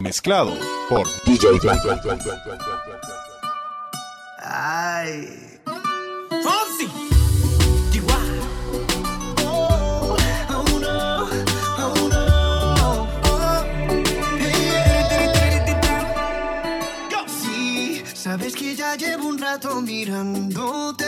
Mezclado por DJ Ay. Fonsi. Sabes que ya llevo un rato mirándote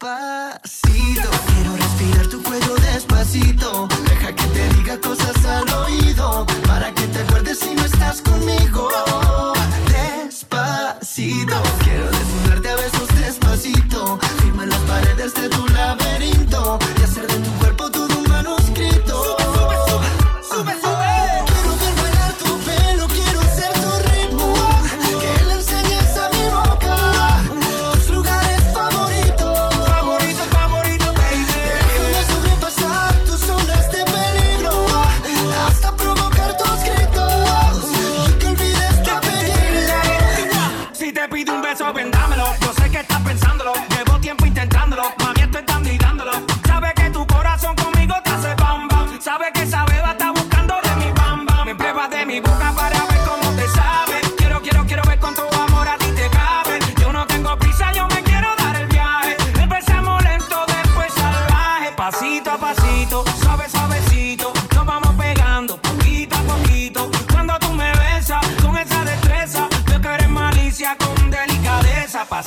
Despacito Quiero respirar tu cuello despacito. Deja que te diga cosas al oído. Para que te acuerdes si no estás conmigo. Despacito. Quiero desnudarte a besos despacito. Firma las paredes de tu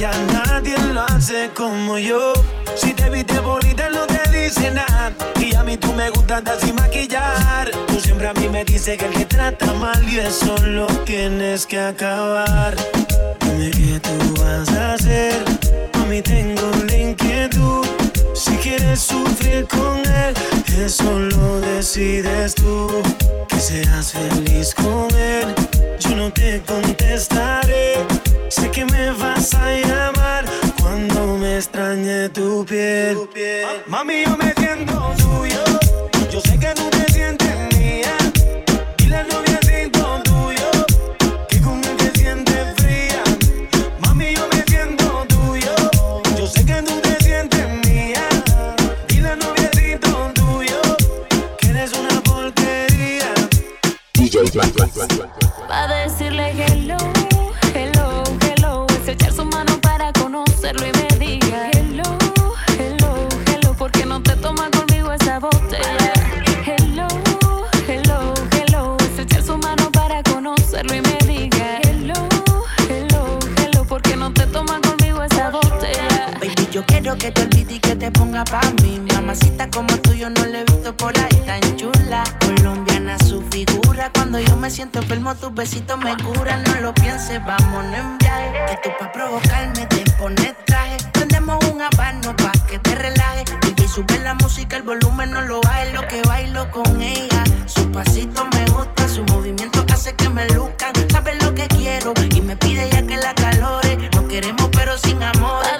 fantasía, nadie lo hace como yo. Si te viste bonita, no te dice nada. Y a mí tú me gustas andar sin maquillar. Tú siempre a mí me dices que el que trata mal y eso lo tienes que acabar. Dime qué tú vas a hacer. A mí tengo la inquietud. Si quieres sufrir con él, eso lo decides tú. Que seas feliz con él, yo no te contestaré. Sé que me vas a llamar cuando me extrañe tu piel. Mami, yo me siento tuyo. Yo sé que tú 2020. Besitos me curan. No lo pienses, vámonos en viaje. Que tú pa' provocarme te pones traje. Prende Prendemos un habano pa' que te relaje. Y sube la música, el volumen no lo baje. Lo que bailo con ella. Su pasito me gusta, su movimiento hace que me luzcan. Sabe lo que quiero y me pide ya que la calore. No queremos, pero sin amor.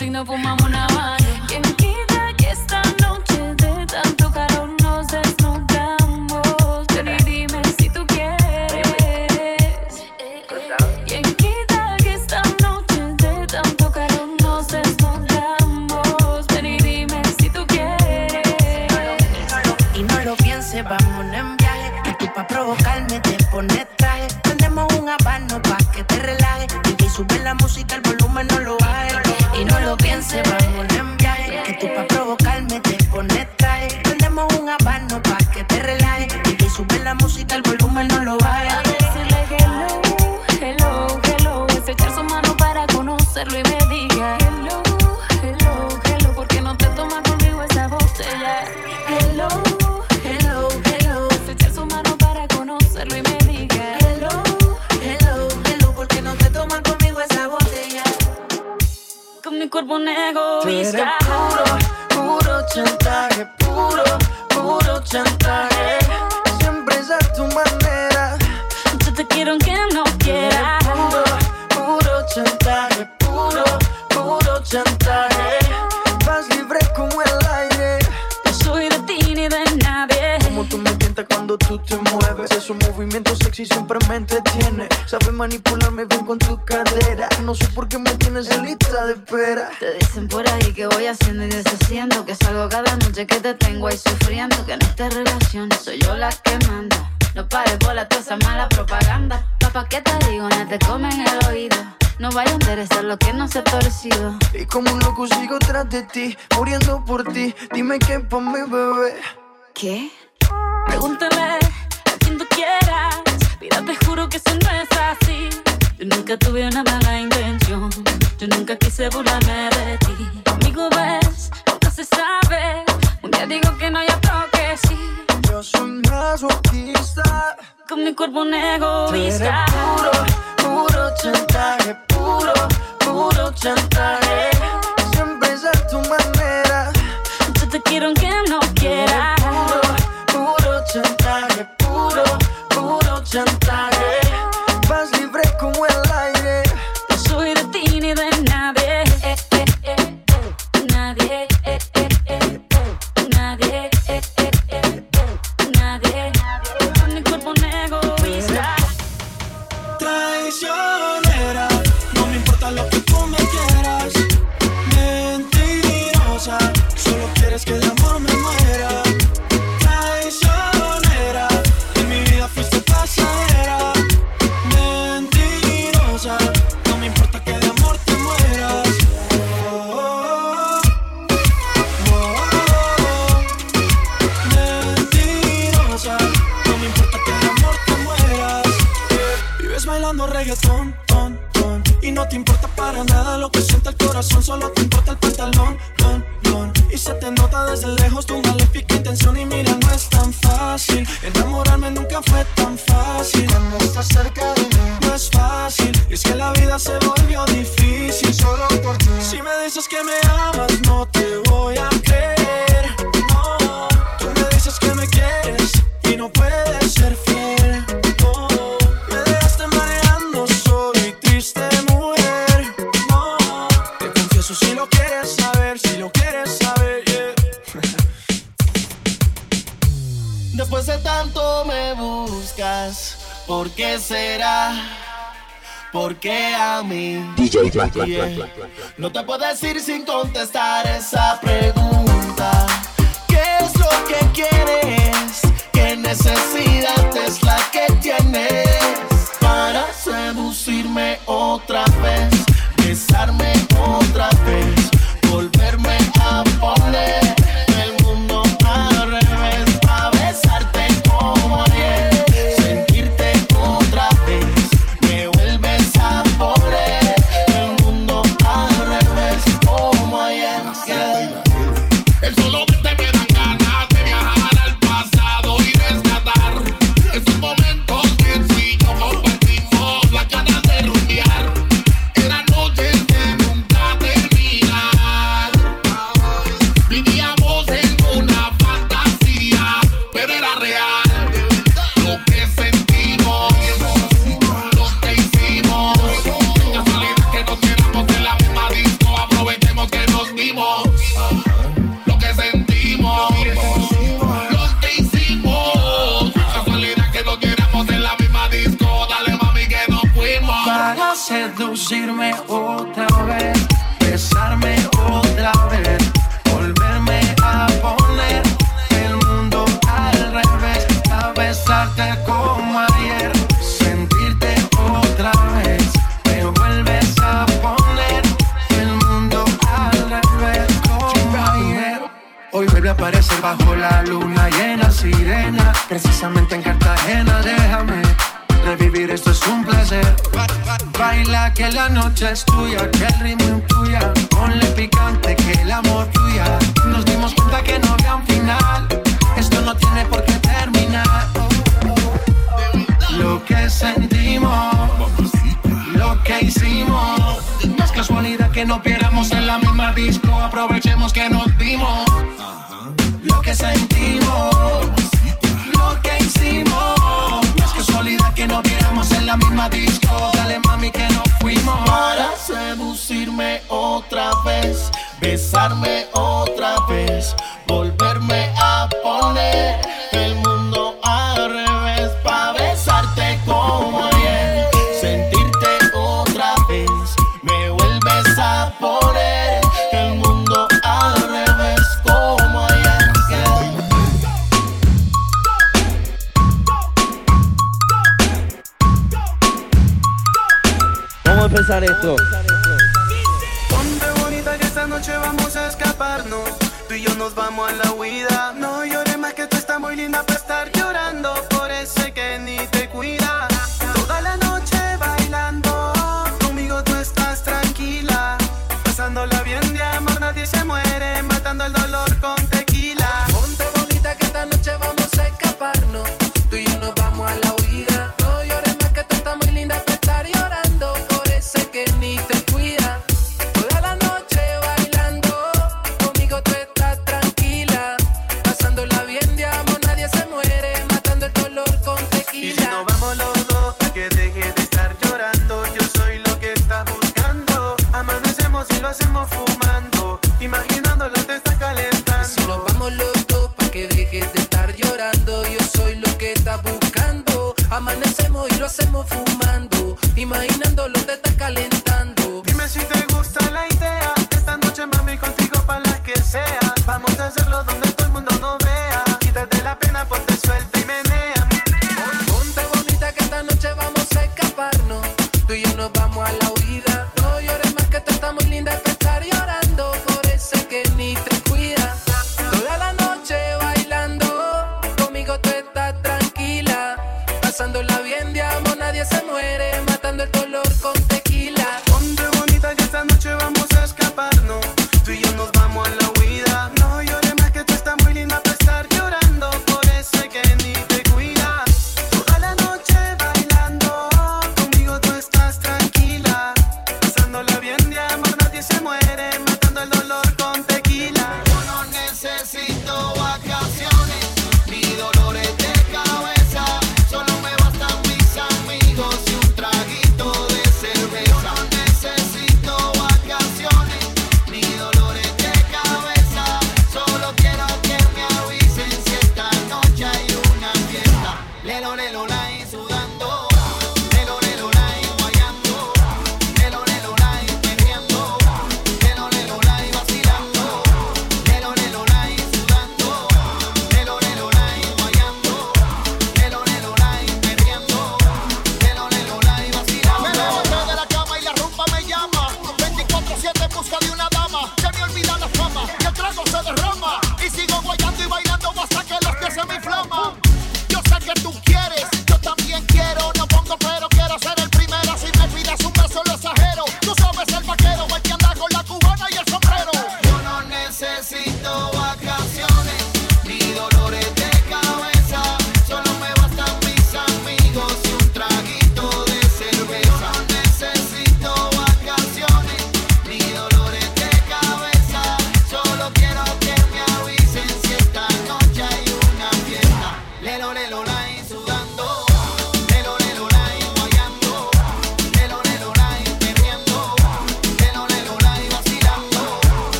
Music nos fumamos una mano conocerlo y me diga hello, hello, hello. ¿Por qué no te tomas conmigo esa botella? Hello, Hello, hello, es echar su mano para conocerlo y me diga hello, hello, hello. ¿Por qué no te tomas conmigo esa botella? con mi cuerpo un egoísta. puro, puro chantaje, puro, puro chantaje. Me entretiene. Sabes manipularme bien con tu cadera. No sé por qué me tienes en lista de espera. Te dicen por ahí que voy haciendo y deshaciendo Que salgo cada noche que te tengo ahí sufriendo Que en esta relación soy yo la que manda No pares bola toda esa mala propaganda Papá, ¿qué te digo? No te comen el oído No vaya a interesar lo que no se ha torcido Y como un loco sigo tras de ti, muriendo por ti. Dime qué pa' mi bebé. ¿Qué? Pregúntale te juro que eso no es así. Yo nunca tuve una mala intención. Yo nunca quise burlarme de ti. Conmigo ves, nunca se sabe. Un día digo que no, y otro que sí. Yo soy masoquista. Con mi cuerpo un egoísta. puro, puro chantaje, puro, puro chantaje. Siempre es a tu manera. Yo te quiero aunque no quieras ¿por qué será? ¿Por qué a mí? DJ Black, Black, Yeah. Black, Black, Black, Black. No te puedo decir sin contestar esa pregunta. ¿Qué es lo que quieres? ¿Qué necesidad es la que tienes para seducirme otra vez? Besarme otra esto es un placer. Baila que la noche es tuya, que el ritmo incluya. Ponle picante que el amor fluya. Nos dimos cuenta que no había un final. Esto no tiene por qué terminar. Lo que sentimos, lo que hicimos. No es casualidad que no pieramos en la misma disco. Aprovechemos que nos vimos. Lo que sentimos la misma disco. Dale mami que nos fuimos. Para seducirme otra vez, besarme otra vez, volverme sea. Vamos a hacerlo donde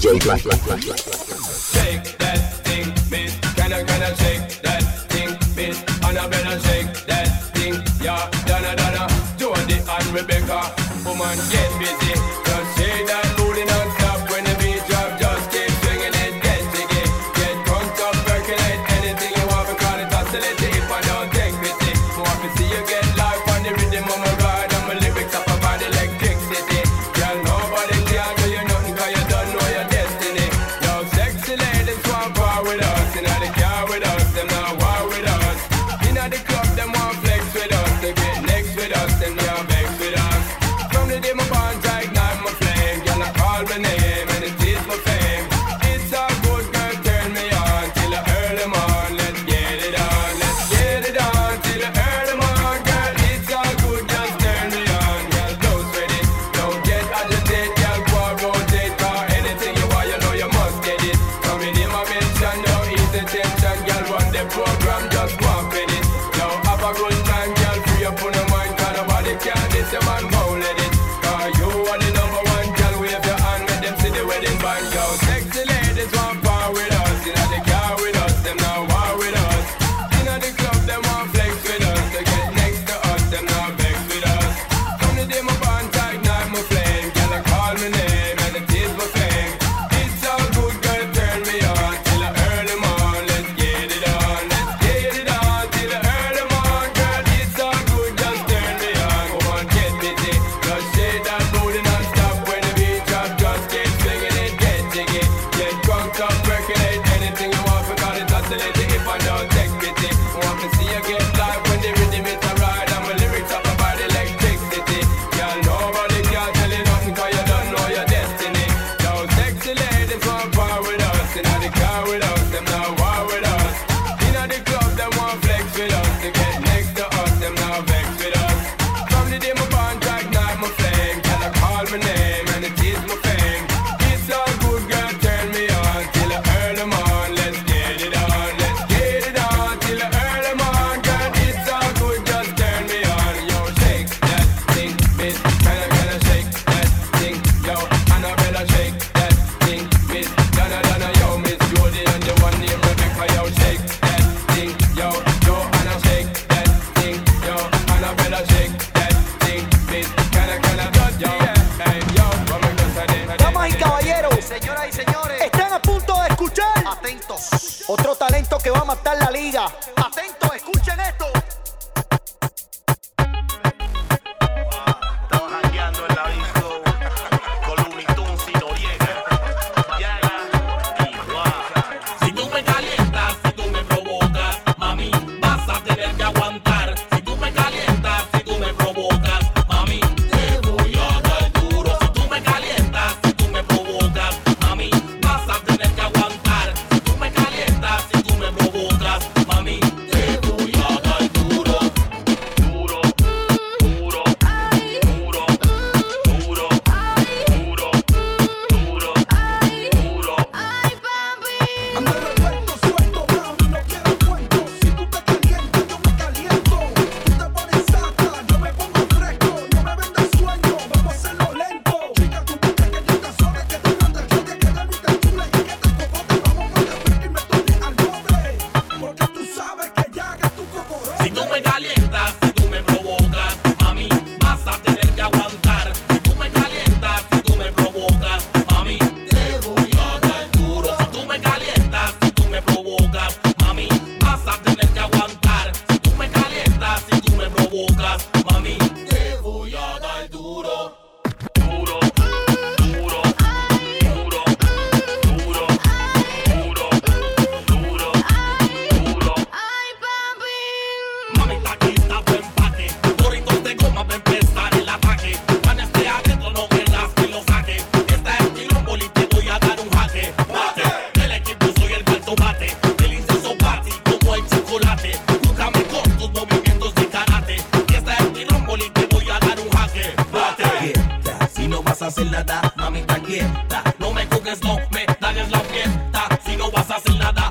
DJ Black. Shake that thing. Can I, can I shake that thing, miss? And I better shake that thing, yeah. Donna, Donna, Jody and Rebecca. Woman, get Damas y caballeros, señoras y señores, están a punto de escuchar. Atentos. Otro talento que va a matar la liga. Atentos. No me dagues la fiesta. Si no vas a hacer nada,